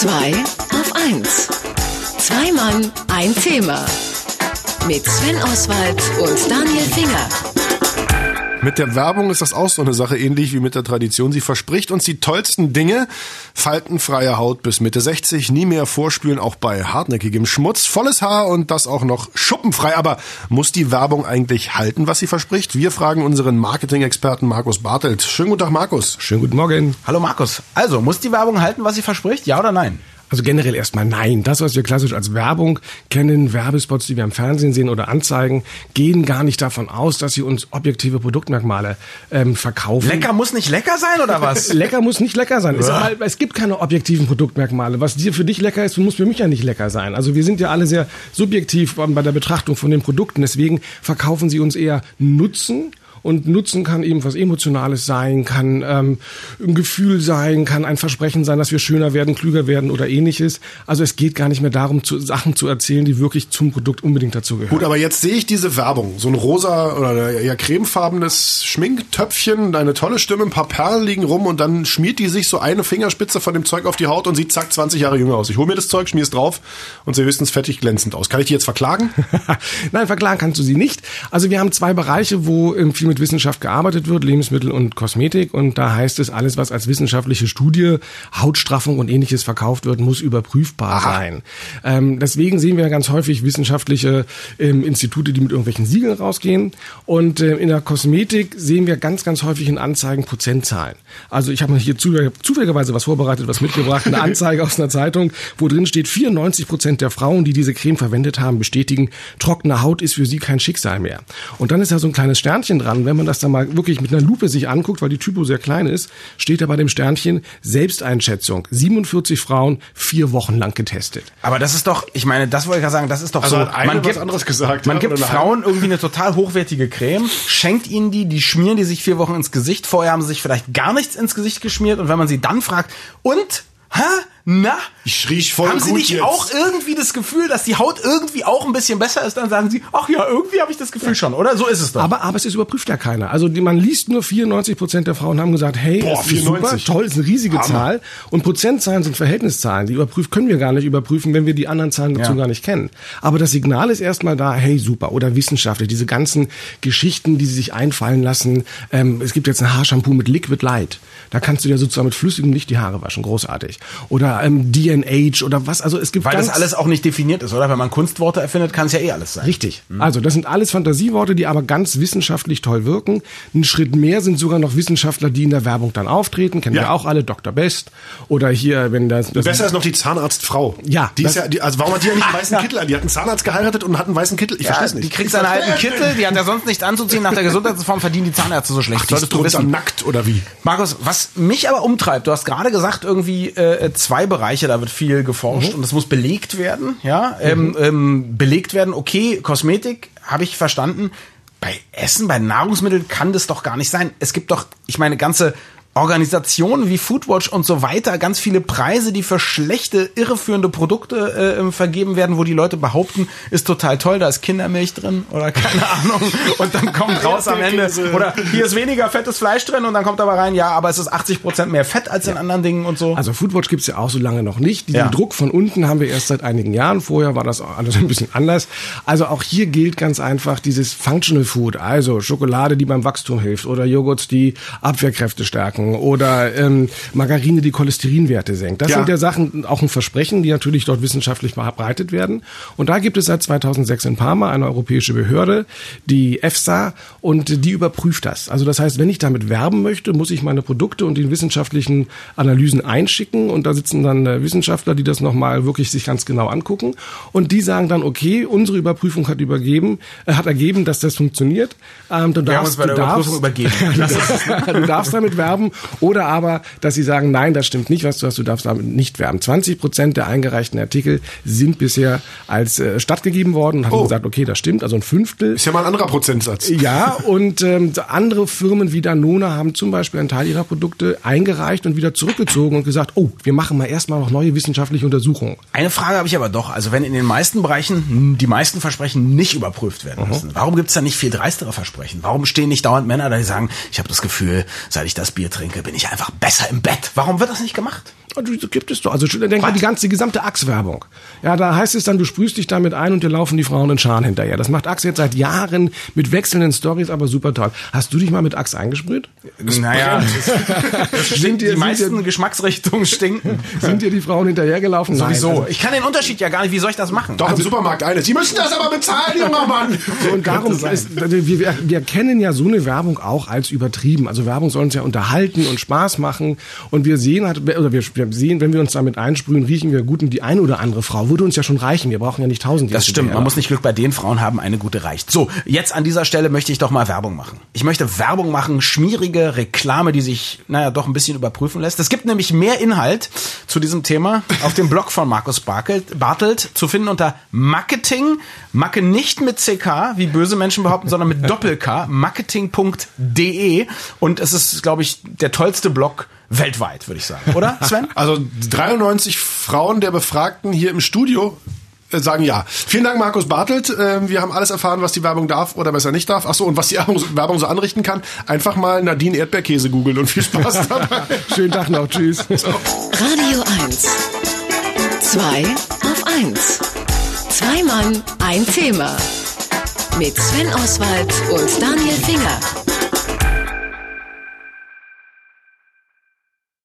Zwei auf eins. Zwei Mann, ein Thema. Mit Sven Oswald und Daniel Finger. Mit der Werbung ist das auch so eine Sache, ähnlich wie mit der Tradition. Sie verspricht uns die tollsten Dinge. Faltenfreie Haut bis Mitte 60, nie mehr vorspülen, auch bei hartnäckigem Schmutz, volles Haar und das auch noch schuppenfrei. Aber muss die Werbung eigentlich halten, was sie verspricht? Wir fragen unseren Marketing-Experten Markus Bartelt. Schönen guten Tag, Markus. Schönen guten Morgen. Hallo Markus. Also, muss die Werbung halten, was sie verspricht? Ja oder nein? Also generell erstmal nein. Das, was wir klassisch als Werbung kennen, Werbespots, die wir im Fernsehen sehen oder Anzeigen, gehen gar nicht davon aus, dass sie uns objektive Produktmerkmale ähm, verkaufen. Lecker muss nicht lecker sein oder was? lecker muss nicht lecker sein. Mal, es gibt keine objektiven Produktmerkmale. Was dir für dich lecker ist, muss für mich ja nicht lecker sein. Also wir sind ja alle sehr subjektiv bei der Betrachtung von den Produkten. Deswegen verkaufen sie uns eher Nutzen und Nutzen kann eben was Emotionales sein, kann ähm, ein Gefühl sein, kann ein Versprechen sein, dass wir schöner werden, klüger werden oder ähnliches. Also es geht gar nicht mehr darum, zu, Sachen zu erzählen, die wirklich zum Produkt unbedingt dazu gehören. Gut, aber jetzt sehe ich diese Werbung. So ein rosa oder eher cremefarbenes Schminktöpfchen, eine tolle Stimme, ein paar Perlen liegen rum und dann schmiert die sich so eine Fingerspitze von dem Zeug auf die Haut und sieht zack 20 Jahre jünger aus. Ich hole mir das Zeug, schmier es drauf und sie höchstens fettig glänzend aus. Kann ich die jetzt verklagen? Nein, verklagen kannst du sie nicht. Also wir haben zwei Bereiche, wo ähm, viel mit Wissenschaft gearbeitet wird, Lebensmittel und Kosmetik. Und da heißt es, alles, was als wissenschaftliche Studie, Hautstraffung und ähnliches verkauft wird, muss überprüfbar Aha. sein. Ähm, deswegen sehen wir ganz häufig wissenschaftliche ähm, Institute, die mit irgendwelchen Siegeln rausgehen. Und äh, in der Kosmetik sehen wir ganz, ganz häufig in Anzeigen Prozentzahlen. Also ich habe hier zufälligerweise was vorbereitet, was mitgebracht, eine Anzeige aus einer Zeitung, wo drin steht, 94 Prozent der Frauen, die diese Creme verwendet haben, bestätigen, trockene Haut ist für sie kein Schicksal mehr. Und dann ist da so ein kleines Sternchen dran, wenn man das dann mal wirklich mit einer Lupe sich anguckt, weil die Typo sehr klein ist, steht da bei dem Sternchen Selbsteinschätzung. 47 Frauen, vier Wochen lang getestet. Aber das ist doch, ich meine, das wollte ich ja sagen, das ist doch also so. man gibt, anderes gesagt. Man gibt Frauen irgendwie eine total hochwertige Creme, schenkt ihnen die, die schmieren die sich vier Wochen ins Gesicht. Vorher haben sie sich vielleicht gar nichts ins Gesicht geschmiert und wenn man sie dann fragt, und Hä? Na? Ich riech voll Haben Sie nicht jetzt. auch irgendwie das Gefühl, dass die Haut irgendwie auch ein bisschen besser ist? Dann sagen Sie, ach ja, irgendwie habe ich das Gefühl schon, oder? So ist es doch. Aber, aber es ist überprüft ja keiner. Also die, man liest nur 94 Prozent der Frauen haben gesagt, hey, Boah, das ist 94. super, toll, ist eine riesige Hammer. Zahl. Und Prozentzahlen sind Verhältniszahlen. Die überprüft können wir gar nicht überprüfen, wenn wir die anderen Zahlen dazu Ja. gar nicht kennen. Aber das Signal ist erstmal da, hey, super. Oder wissenschaftlich, diese ganzen Geschichten, die sie sich einfallen lassen. Ähm, es gibt jetzt ein Haarshampoo mit Liquid Light. Da kannst du dir sozusagen mit flüssigem Licht die Haare waschen. Großartig. Oder ähm, DNH oder was. Also es gibt Weil ganz das alles auch nicht definiert ist, oder? Wenn man Kunstworte erfindet, kann es ja eh alles sein. Richtig. Also das sind alles Fantasieworte, die aber ganz wissenschaftlich toll wirken. Ein Schritt mehr sind sogar noch Wissenschaftler, die in der Werbung dann auftreten. Kennen Ja. wir auch alle, Dr. Best. Oder hier, wenn das... das Besser ist noch die Zahnarztfrau. Ja, Die ist ja, die, also warum hat die ja nicht einen weißen Kittel an? Die hat einen Zahnarzt geheiratet und hat einen weißen Kittel. Ich Ja, verstehe es nicht. die kriegt seinen alten Kittel, die hat ja sonst nichts anzuziehen. Nach der Gesundheitsreform verdienen die Zahnärzte so schlecht. Ach, die ist Solltest du drunter nackt oder wie? Markus, was mich aber umtreibt, du hast gerade gesagt, irgendwie äh, zwei Bereiche, da wird viel geforscht und das muss belegt werden, ja. Ähm, ähm, belegt werden, okay, Kosmetik, habe ich verstanden. Bei Essen, bei Nahrungsmitteln kann das doch gar nicht sein. Es gibt doch, ich meine, ganze Organisationen wie Foodwatch und so weiter, ganz viele Preise, die für schlechte, irreführende Produkte äh, vergeben werden, wo die Leute behaupten, ist total toll, da ist Kindermilch drin oder keine Ahnung. Und dann kommt raus am Ende, oder hier ist weniger fettes Fleisch drin und dann kommt aber rein, ja, aber es ist 80 Prozent mehr Fett als in anderen Dingen und so. Also Foodwatch gibt's ja auch so lange noch nicht. Diesen Ja. Druck von unten haben wir erst seit einigen Jahren. Vorher war das auch alles ein bisschen anders. Also auch hier gilt ganz einfach dieses Functional Food, also Schokolade, die beim Wachstum hilft oder Joghurts, die Abwehrkräfte stärken oder ähm, Margarine, die Cholesterinwerte senkt. Das Ja. sind ja Sachen, auch ein Versprechen, die natürlich dort wissenschaftlich verbreitet werden. Und da gibt es seit 2006 in Parma eine europäische Behörde, die EFSA, und die überprüft das. Also das heißt, wenn ich damit werben möchte, muss ich meine Produkte und die wissenschaftlichen Analysen einschicken und da sitzen dann äh, Wissenschaftler, die das nochmal wirklich sich ganz genau angucken und die sagen dann, okay, unsere Überprüfung hat übergeben, äh, hat ergeben, dass das funktioniert. Ähm, du darfst, du darfst, du darfst damit werben oder aber, dass sie sagen, nein, das stimmt nicht, was du hast, du darfst damit nicht werben. 20 Prozent der eingereichten Artikel sind bisher als äh, stattgegeben worden und haben Oh. gesagt, okay, das stimmt, also ein Fünftel. Ist ja mal ein anderer Prozentsatz. Ja, und ähm, andere Firmen wie Danone haben zum Beispiel einen Teil ihrer Produkte eingereicht und wieder zurückgezogen und gesagt, oh, wir machen mal erstmal noch neue wissenschaftliche Untersuchungen. Eine Frage habe ich aber doch. Also wenn in den meisten Bereichen die meisten Versprechen nicht überprüft werden müssen, warum gibt es da nicht viel dreistere Versprechen? Warum stehen nicht dauernd Männer da, die sagen, ich habe das Gefühl, seit ich das Bier trinke, bin ich einfach besser im Bett? Warum wird das nicht gemacht? Gibt es doch. Also denk mal die ganze, die gesamte Axe-Werbung. Ja, da heißt es dann, du sprühst dich damit ein und dir laufen die Frauen in Scharen hinterher. Das macht Axe jetzt seit Jahren mit wechselnden Stories, aber super toll. Hast du dich mal mit Axe eingesprüht? Naja, sind die, die meisten dir, Geschmacksrichtungen stinken. Sind dir die Frauen hinterhergelaufen? Sowieso. Nein, also, ich kann den Unterschied ja gar nicht. Wie soll ich das machen? Doch, also, im Supermarkt eine. Sie müssen das aber bezahlen, junger Mann. So, und darum ist, wir, wir kennen ja so eine Werbung auch als übertrieben. Also Werbung soll uns ja unterhalten und Spaß machen. Und wir sehen halt, oder wir, wir sehen, wenn wir uns damit einsprühen, riechen wir gut und die eine oder andere Frau würde uns ja schon reichen. Wir brauchen ja nicht tausend. Das stimmt. Man muss nicht Glück bei den Frauen haben, eine gute reicht. So, jetzt an dieser Stelle möchte ich doch mal Werbung machen. Ich möchte Werbung machen, schmierige Reklame, die sich, naja, doch ein bisschen überprüfen lässt. Es gibt nämlich mehr Inhalt zu diesem Thema auf dem Blog von Markus Bartelt, Bartelt zu finden unter Marketing, Macke nicht mit CK, wie böse Menschen behaupten, sondern mit Doppel-K, marketing.de und es ist, glaube ich, der tollste Blog weltweit, würde ich sagen. Oder, Sven? Also 93 Frauen der Befragten hier im Studio äh, sagen ja. Vielen Dank, Markus Bartelt. Ähm, wir haben alles erfahren, was die Werbung darf oder besser nicht darf. Achso, und was die Werbung so anrichten kann. Einfach mal Nadine Erdbeerkäse googeln und viel Spaß dabei. Schönen Tag noch. Tschüss. So. Radio 1. Zwei auf 1. Zwei Mann, ein Thema. Mit Sven Oswald und Daniel Finger.